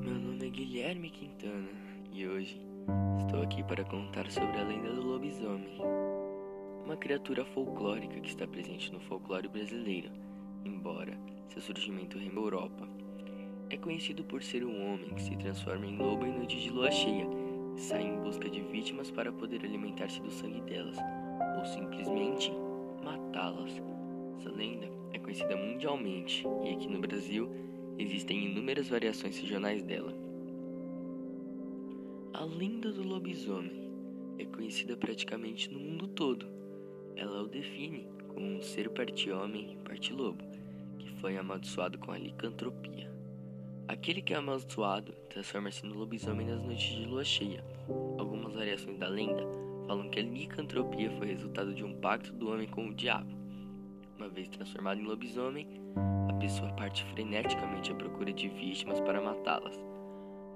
Meu nome é Guilherme Quintana e hoje estou aqui para contar sobre a lenda do lobisomem, uma criatura folclórica que está presente no folclore brasileiro, embora seu surgimento reme Europa. É conhecido por ser um homem que se transforma em lobo em noites de lua cheia e sai em busca de vítimas para poder alimentar-se do sangue delas, ou simplesmente matá-las. Essa lenda é conhecida mundialmente e aqui no Brasil existem inúmeras variações regionais dela. A lenda do lobisomem é conhecida praticamente no mundo todo. Ela o define como um ser parte homem, parte lobo, que foi amaldiçoado com a licantropia. Aquele que é amaldiçoado transforma-se no lobisomem nas noites de lua cheia. Algumas variações da lenda falam que a licantropia foi resultado de um pacto do homem com o diabo. Uma vez transformado em lobisomem, a pessoa parte freneticamente à procura de vítimas para matá-las.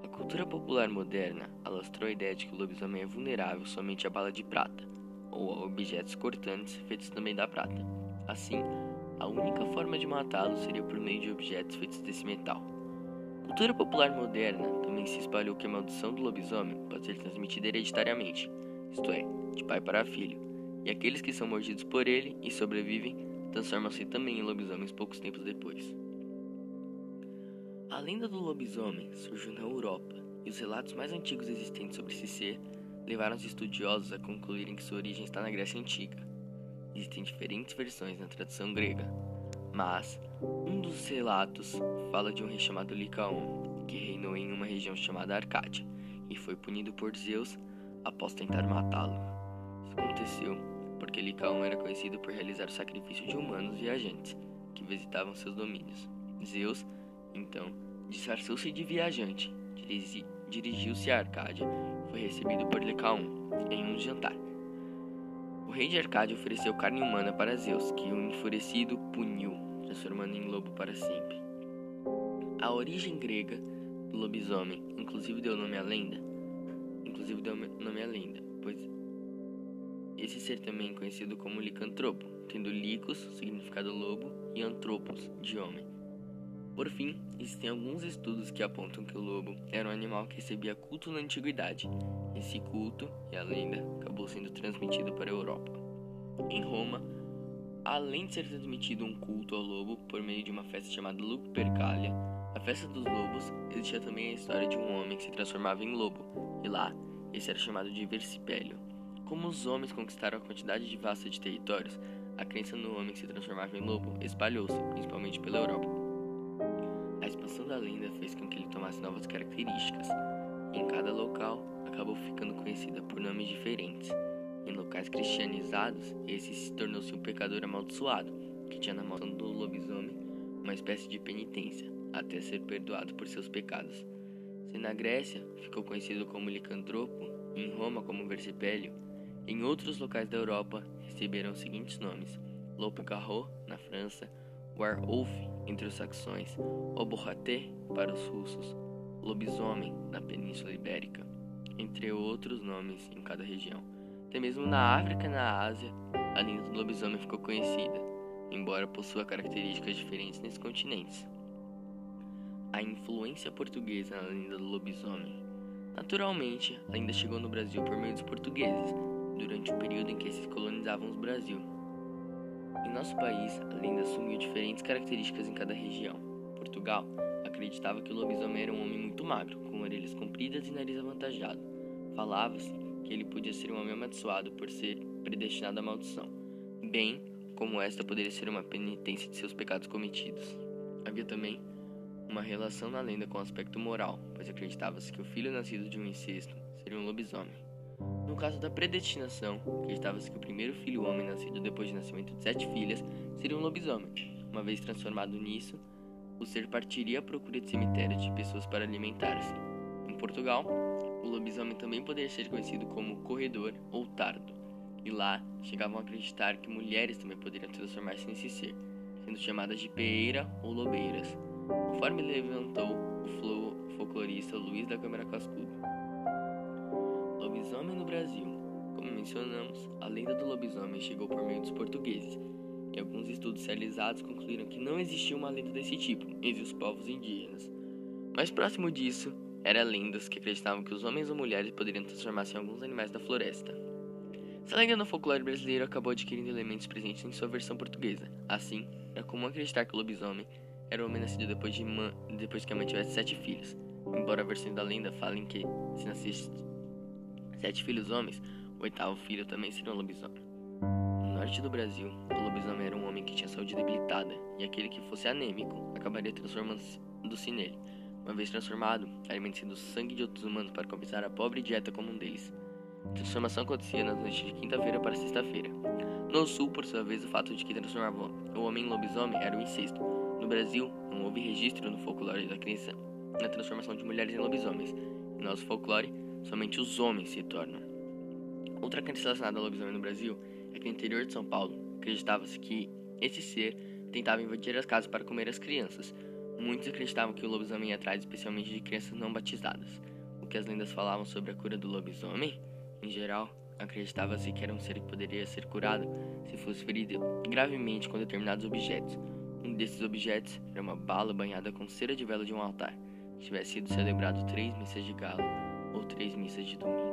A cultura popular moderna alastrou a ideia de que o lobisomem é vulnerável somente à bala de prata, ou a objetos cortantes feitos também da prata. Assim, a única forma de matá-lo seria por meio de objetos feitos desse metal. A cultura popular moderna também se espalhou que a maldição do lobisomem pode ser transmitida hereditariamente, isto é, de pai para filho, e aqueles que são mordidos por ele e sobrevivem transformam-se também em lobisomens poucos tempos depois. A lenda do lobisomem surgiu na Europa, e os relatos mais antigos existentes sobre esse ser levaram os estudiosos a concluírem que sua origem está na Grécia Antiga. Existem diferentes versões na tradição grega, mas um dos relatos fala de um rei chamado Licaon, que reinou em uma região chamada Arcádia e foi punido por Zeus após tentar matá-lo. Isso aconteceu porque Licaon era conhecido por realizar o sacrifício de humanos viajantes que visitavam seus domínios. Zeus, então, disfarçou-se de viajante, dirigiu-se a Arcádia e foi recebido por Licaon em um jantar. O rei de Arcádia ofereceu carne humana para Zeus, que o enfurecido puniu, transformando em lobo para sempre. A origem grega do lobisomem, inclusive deu nome à lenda, inclusive deu nome à lenda, pois esse ser também é conhecido como licantropo, tendo licos, significado lobo, e antropos, de homem. Por fim, existem alguns estudos que apontam que o lobo era um animal que recebia culto na antiguidade. Esse culto e a lenda acabou sendo transmitido para a Europa. Em Roma, além de ser transmitido um culto ao lobo por meio de uma festa chamada Lupercalia, a festa dos lobos, existia também a história de um homem que se transformava em lobo, e lá esse era chamado de Versipélio. Como os homens conquistaram a quantidade de vasta de territórios, a crença no homem se transformava em lobo espalhou-se, principalmente pela Europa. A expansão da lenda fez com que ele tomasse novas características, em cada local acabou ficando conhecida por nomes diferentes. Em locais cristianizados, esse se tornou-se um pecador amaldiçoado, que tinha na maldição do lobisomem uma espécie de penitência, até ser perdoado por seus pecados. Se na Grécia ficou conhecido como licantropo, em Roma como Versipélio, em outros locais da Europa receberam os seguintes nomes: Loup-garou, na França, Werwolf, entre os saxões, Oborraté, para os russos, lobisomem, na Península Ibérica, entre outros nomes em cada região. Até mesmo na África e na Ásia, a lenda do lobisomem ficou conhecida, embora possua características diferentes nesses continentes. A influência portuguesa na lenda do lobisomem. Naturalmente, a lenda chegou no Brasil por meio dos portugueses, durante o período em que esses colonizavam o Brasil. Em nosso país, a lenda assumiu diferentes características em cada região. Portugal acreditava que o lobisomem era um homem muito magro, com orelhas compridas e nariz avantajado. Falava-se que ele podia ser um homem amaldiçoado por ser predestinado à maldição, bem como esta poderia ser uma penitência de seus pecados cometidos. Havia também uma relação na lenda com o aspecto moral, pois acreditava-se que o filho nascido de um incesto seria um lobisomem. No caso da predestinação, acreditava-se que o primeiro filho homem nascido depois do nascimento de sete filhas seria um lobisomem. Uma vez transformado nisso, o ser partiria à procura de cemitérios de pessoas para alimentar-se. Em Portugal, o lobisomem também poderia ser conhecido como corredor ou tardo, e lá chegavam a acreditar que mulheres também poderiam transformar-se nesse ser, sendo chamadas de peeira ou lobeiras, conforme levantou o folclorista Luiz da Câmara Cascudo. Lobisomem no Brasil. Como mencionamos, a lenda do lobisomem chegou por meio dos portugueses, e alguns estudos judicializados concluíram que não existia uma lenda desse tipo entre os povos indígenas. Mais próximo disso, eram lendas que acreditavam que os homens ou mulheres poderiam transformar-se em alguns animais da floresta. Essa lenda no folclore brasileiro acabou adquirindo elementos presentes em sua versão portuguesa. Assim, é comum acreditar que o lobisomem era o homem nascido depois, de depois que a mãe tivesse sete filhos, embora a versão da lenda fale que, se nascesse sete filhos homens, o oitavo filho também seria um lobisomem. No norte do Brasil, o lobisomem era um homem que tinha saúde debilitada, e aquele que fosse anêmico acabaria transformando-se nele. Uma vez transformado, alimente-se do sangue de outros humanos para compensar a pobre dieta comum deles. A transformação acontecia nas noites de quinta-feira para sexta-feira. No sul, por sua vez, o fato de que transformava o homem em lobisomem era o incesto. No Brasil, não houve registro no folclore da crença na transformação de mulheres em lobisomens. Em nosso folclore, somente os homens se tornam. Outra crença relacionada ao lobisomem no Brasil é que no interior de São Paulo acreditava-se que esse ser tentava invadir as casas para comer as crianças. Muitos acreditavam que o lobisomem ia atrás especialmente de crianças não batizadas. O que as lendas falavam sobre a cura do lobisomem? Em geral, acreditava-se que era um ser que poderia ser curado se fosse ferido gravemente com determinados objetos. Um desses objetos era uma bala banhada com cera de vela de um altar, que tivesse sido celebrado três missas de galo ou três missas de domingo.